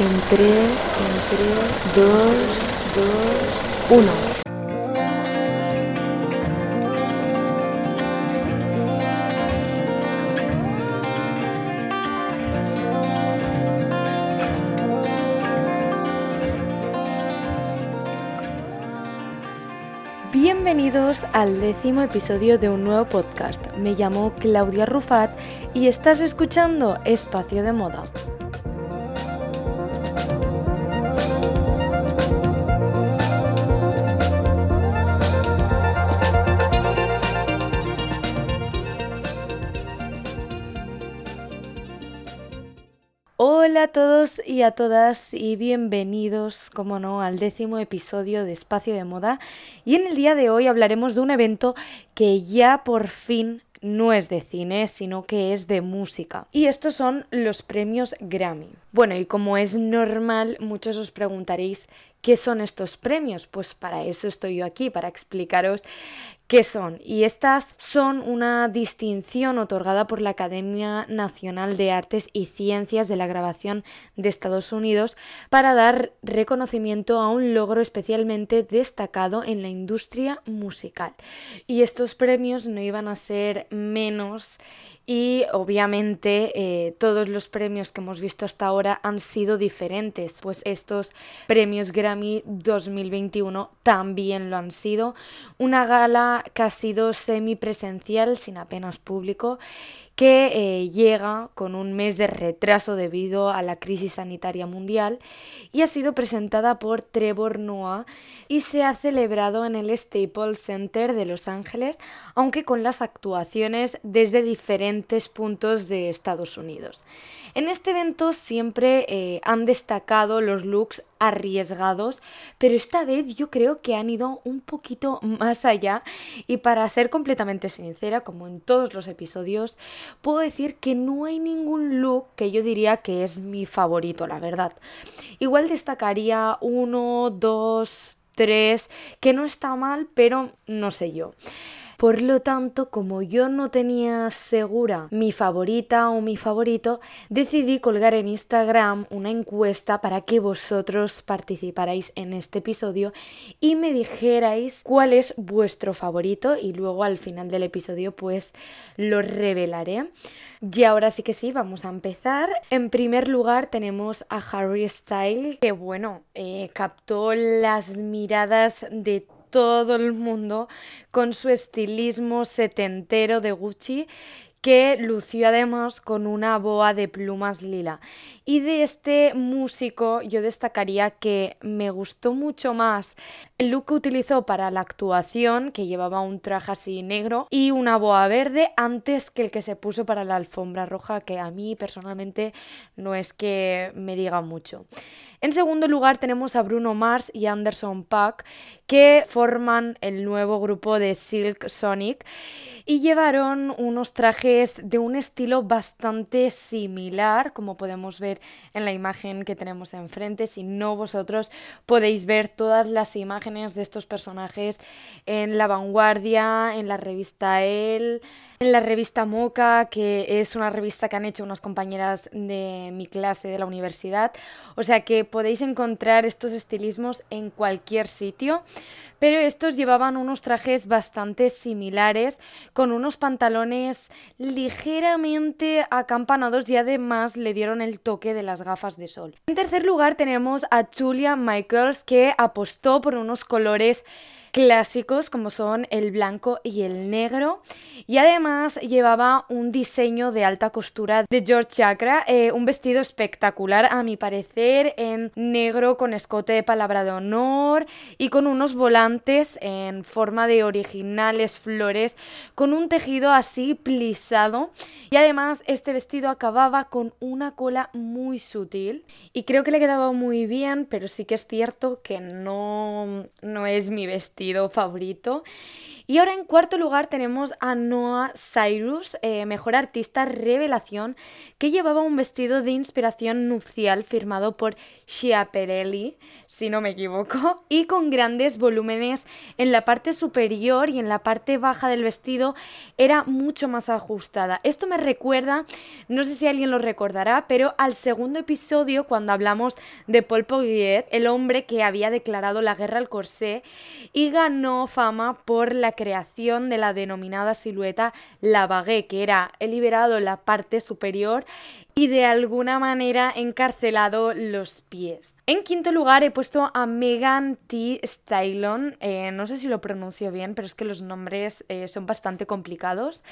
En 3, en 3, 2, 2, 1. Bienvenidos al décimo episodio de un nuevo podcast. Me llamo Claudia Rufat y estás escuchando Espacio de Moda. Hola a todos y a todas y bienvenidos, como no, al décimo episodio de Espacio de Moda. Y en el día de hoy hablaremos de un evento que ya por fin no es de cine, sino que es de música. Y estos son los premios Grammy. Bueno, y como es normal, muchos os preguntaréis ¿Qué son estos premios? Pues para eso estoy yo aquí, para explicaros qué son. Y estas son una distinción otorgada por la Academia Nacional de Artes y Ciencias de la Grabación de Estados Unidos para dar reconocimiento a un logro especialmente destacado en la industria musical. Y estos premios no iban a ser menos y obviamente eh, todos los premios que hemos visto hasta ahora han sido diferentes, pues estos premios Grammy 2021 también lo han sido. Una gala que ha sido semipresencial, sin apenas público, que eh, llega con un mes de retraso debido a la crisis sanitaria mundial y ha sido presentada por Trevor Noah y se ha celebrado en el Staples Center de Los Ángeles, aunque con las actuaciones desde diferentes puntos de Estados Unidos. En este evento siempre eh, han destacado los looks arriesgados, pero esta vez yo creo que han ido un poquito más allá y para ser completamente sincera, como en todos los episodios, puedo decir que no hay ningún look que yo diría que es mi favorito, la verdad. Igual destacaría uno, dos, tres, que no está mal, pero no sé yo. Por lo tanto, como yo no tenía segura mi favorita o mi favorito, decidí colgar en Instagram una encuesta para que vosotros participarais en este episodio y me dijerais cuál es vuestro favorito y luego al final del episodio pues lo revelaré. Y ahora sí que sí, vamos a empezar. En primer lugar tenemos a Harry Styles, que bueno, eh, captó las miradas de todo el mundo con su estilismo setentero de Gucci que lució además con una boa de plumas lila. Y de este músico yo destacaría que me gustó mucho más el look que utilizó para la actuación, que llevaba un traje así negro y una boa verde, antes que el que se puso para la alfombra roja, que a mí personalmente no es que me diga mucho. En segundo lugar tenemos a Bruno Mars y Anderson Paak, que forman el nuevo grupo de Silk Sonic y llevaron unos trajes de un estilo bastante similar, como podemos ver en la imagen que tenemos enfrente. Si no, vosotros podéis ver todas las imágenes de estos personajes en La Vanguardia, en la revista Elle, en la revista Moca, que es una revista que han hecho unas compañeras de mi clase de la universidad. O sea que podéis encontrar estos estilismos en cualquier sitio pero estos llevaban unos trajes bastante similares, con unos pantalones ligeramente acampanados y además le dieron el toque de las gafas de sol. En tercer lugar tenemos a Julia Michaels que apostó por unos colores clásicos como son el blanco y el negro. Y además llevaba un diseño de alta costura de George Chakra, eh, un vestido espectacular a mi parecer, en negro con escote de palabra de honor y con unos volantes en forma de originales flores, con un tejido así plisado. Y además este vestido acababa con una cola muy sutil y creo que le quedaba muy bien, pero sí que es cierto que no, no es mi vestido favorito. Y ahora en cuarto lugar tenemos a Noah Cyrus, eh, mejor artista revelación, que llevaba un vestido de inspiración nupcial firmado por Schiaparelli, si no me equivoco, y con grandes volúmenes en la parte superior y en la parte baja del vestido era mucho más ajustada. Esto me recuerda, no sé si alguien lo recordará, pero al segundo episodio cuando hablamos de Paul Poguier, el hombre que había declarado la guerra al corsé y ganó fama por la creación de la denominada silueta Lavague, que era liberado la parte superior y de alguna manera encarcelado los pies. En quinto lugar he puesto a Megan T. Stylon, eh, no sé si lo pronuncio bien, pero es que los nombres eh, son bastante complicados.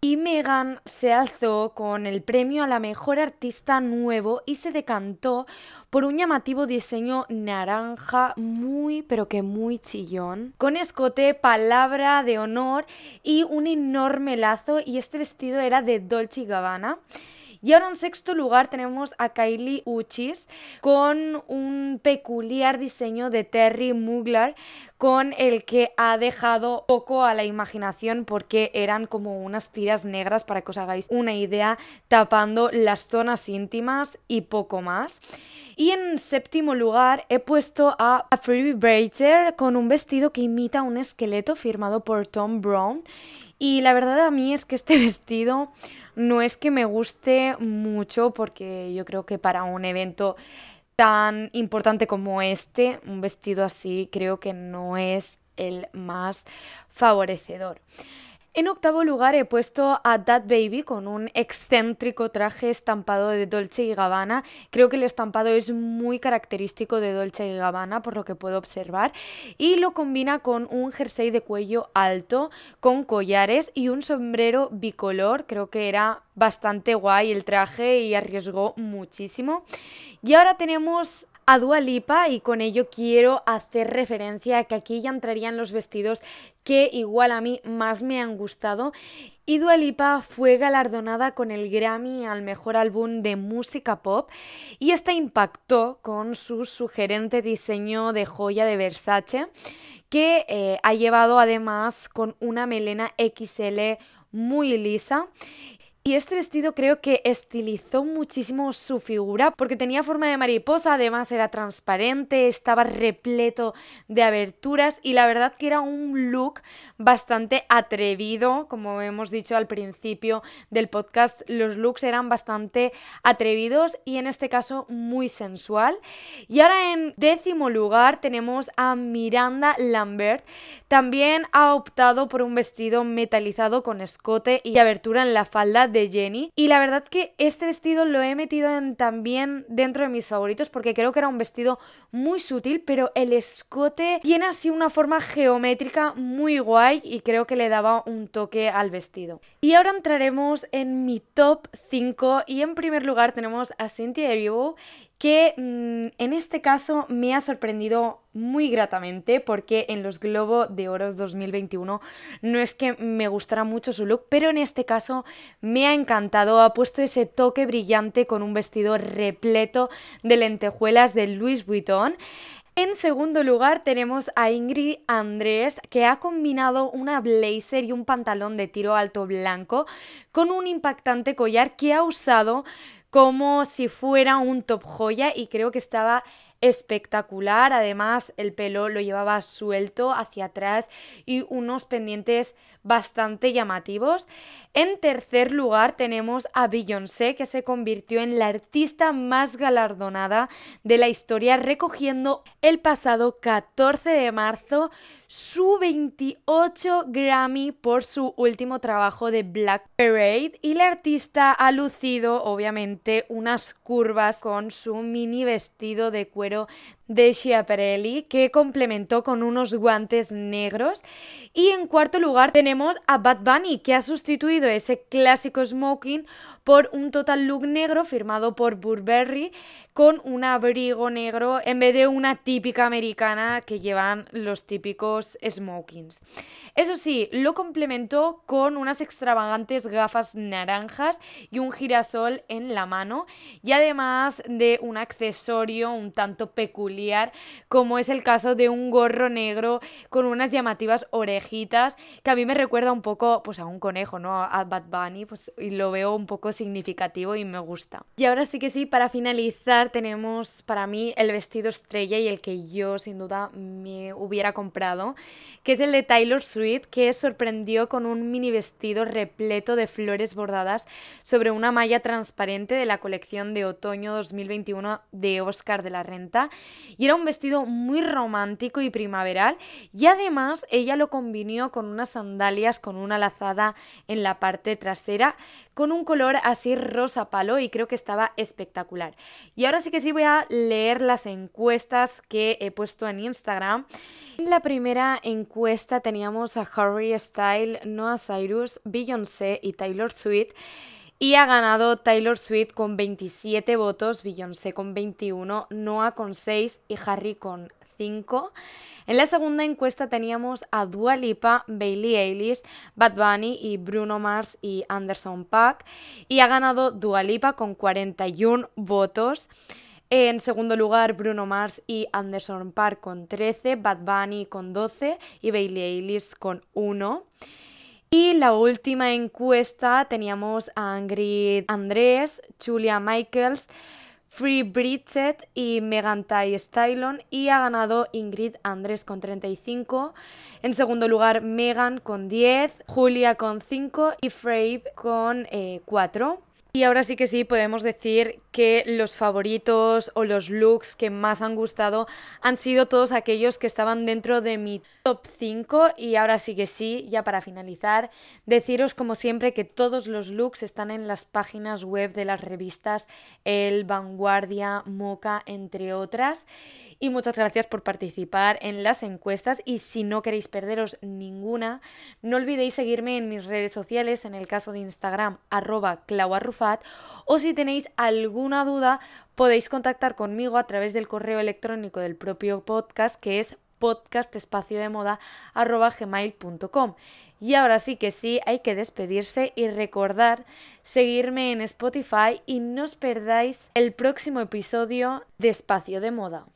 Y Megan se alzó con el premio a la mejor artista nuevo y se decantó por un llamativo diseño naranja muy pero que muy chillón, con escote, palabra de honor y un enorme lazo y este vestido era de Dolce Gabbana. Y ahora en sexto lugar tenemos a Kylie Uchis con un peculiar diseño de Terry Mugler con el que ha dejado poco a la imaginación porque eran como unas tiras negras para que os hagáis una idea tapando las zonas íntimas y poco más. Y en séptimo lugar he puesto a Phoebe Breiter con un vestido que imita un esqueleto firmado por Tom Brown. Y la verdad a mí es que este vestido no es que me guste mucho porque yo creo que para un evento tan importante como este, un vestido así creo que no es el más favorecedor. En octavo lugar he puesto a That Baby con un excéntrico traje estampado de Dolce y Gabbana. Creo que el estampado es muy característico de Dolce y Gabbana por lo que puedo observar y lo combina con un jersey de cuello alto con collares y un sombrero bicolor. Creo que era bastante guay el traje y arriesgó muchísimo. Y ahora tenemos a Dua Lipa y con ello quiero hacer referencia a que aquí ya entrarían los vestidos que igual a mí más me han gustado. Y fue galardonada con el Grammy al mejor álbum de música pop y esta impactó con su sugerente diseño de joya de Versace que eh, ha llevado además con una melena XL muy lisa y este vestido creo que estilizó muchísimo su figura porque tenía forma de mariposa, además era transparente, estaba repleto de aberturas y la verdad que era un look bastante atrevido, como hemos dicho al principio del podcast, los looks eran bastante atrevidos y en este caso muy sensual. Y ahora en décimo lugar tenemos a Miranda Lambert, también ha optado por un vestido metalizado con escote y abertura en la falda de Jenny. Y la verdad que este vestido lo he metido en, también dentro de mis favoritos porque creo que era un vestido muy sutil, pero el escote tiene así una forma geométrica muy guay y creo que le daba un toque al vestido. Y ahora entraremos en mi top 5 y en primer lugar tenemos a Cynthia Erivo que mm, en este caso me ha sorprendido muy gratamente porque en los Globo de Oros 2021 no es que me gustara mucho su look, pero en este caso me ha encantado, ha puesto ese toque brillante con un vestido repleto de lentejuelas de Louis Vuitton. En segundo lugar tenemos a Ingrid Andrés que ha combinado una blazer y un pantalón de tiro alto blanco con un impactante collar que ha usado como si fuera un top joya y creo que estaba espectacular. Además, el pelo lo llevaba suelto hacia atrás y unos pendientes bastante llamativos. En tercer lugar tenemos a Beyoncé, que se convirtió en la artista más galardonada de la historia, recogiendo el pasado 14 de marzo su 28 Grammy por su último trabajo de Black Parade y la artista ha lucido obviamente unas curvas con su mini vestido de cuero de Schiaparelli que complementó con unos guantes negros y en cuarto lugar tenemos a Bad Bunny que ha sustituido ese clásico smoking por un total look negro firmado por Burberry con un abrigo negro en vez de una típica americana que llevan los típicos smokings. Eso sí, lo complementó con unas extravagantes gafas naranjas y un girasol en la mano y además de un accesorio un tanto peculiar como es el caso de un gorro negro con unas llamativas orejitas que a mí me recuerda un poco pues a un conejo, ¿no? A Bad Bunny, pues y lo veo un poco significativo y me gusta. Y ahora sí que sí, para finalizar tenemos para mí el vestido estrella y el que yo sin duda me hubiera comprado, que es el de Taylor Swift, que sorprendió con un mini vestido repleto de flores bordadas sobre una malla transparente de la colección de otoño 2021 de Oscar de la Renta. Y era un vestido muy romántico y primaveral y además ella lo combinó con unas sandalias con una lazada en la parte trasera con un color así rosa palo y creo que estaba espectacular. Y ahora sí que sí voy a leer las encuestas que he puesto en Instagram. En la primera encuesta teníamos a Harry Style, Noah Cyrus, Beyoncé y Taylor Swift. Y ha ganado Taylor Swift con 27 votos, Beyoncé con 21, Noah con 6 y Harry con 5. En la segunda encuesta teníamos a Dua Lipa, Bailey Eilish, Bad Bunny y Bruno Mars y Anderson Paak y ha ganado Dua Lipa con 41 votos. En segundo lugar, Bruno Mars y Anderson Paak con 13, Bad Bunny con 12 y Bailey Eilish con 1. Y la última encuesta teníamos a Angrid Andrés, Julia Michaels, Free Bridget y Megan Thai Stylon y ha ganado Ingrid Andrés con 35. En segundo lugar Megan con 10, Julia con 5 y Frey con 4. Y ahora sí que sí, podemos decir que los favoritos o los looks que más han gustado han sido todos aquellos que estaban dentro de mi top 5. Y ahora sí que sí, ya para finalizar, deciros como siempre que todos los looks están en las páginas web de las revistas El Vanguardia, Moca, entre otras. Y muchas gracias por participar en las encuestas. Y si no queréis perderos ninguna, no olvidéis seguirme en mis redes sociales, en el caso de Instagram, arroba o si tenéis alguna duda podéis contactar conmigo a través del correo electrónico del propio podcast que es podcastespaciodemoda.gmail.com Y ahora sí que sí, hay que despedirse y recordar seguirme en Spotify y no os perdáis el próximo episodio de Espacio de Moda.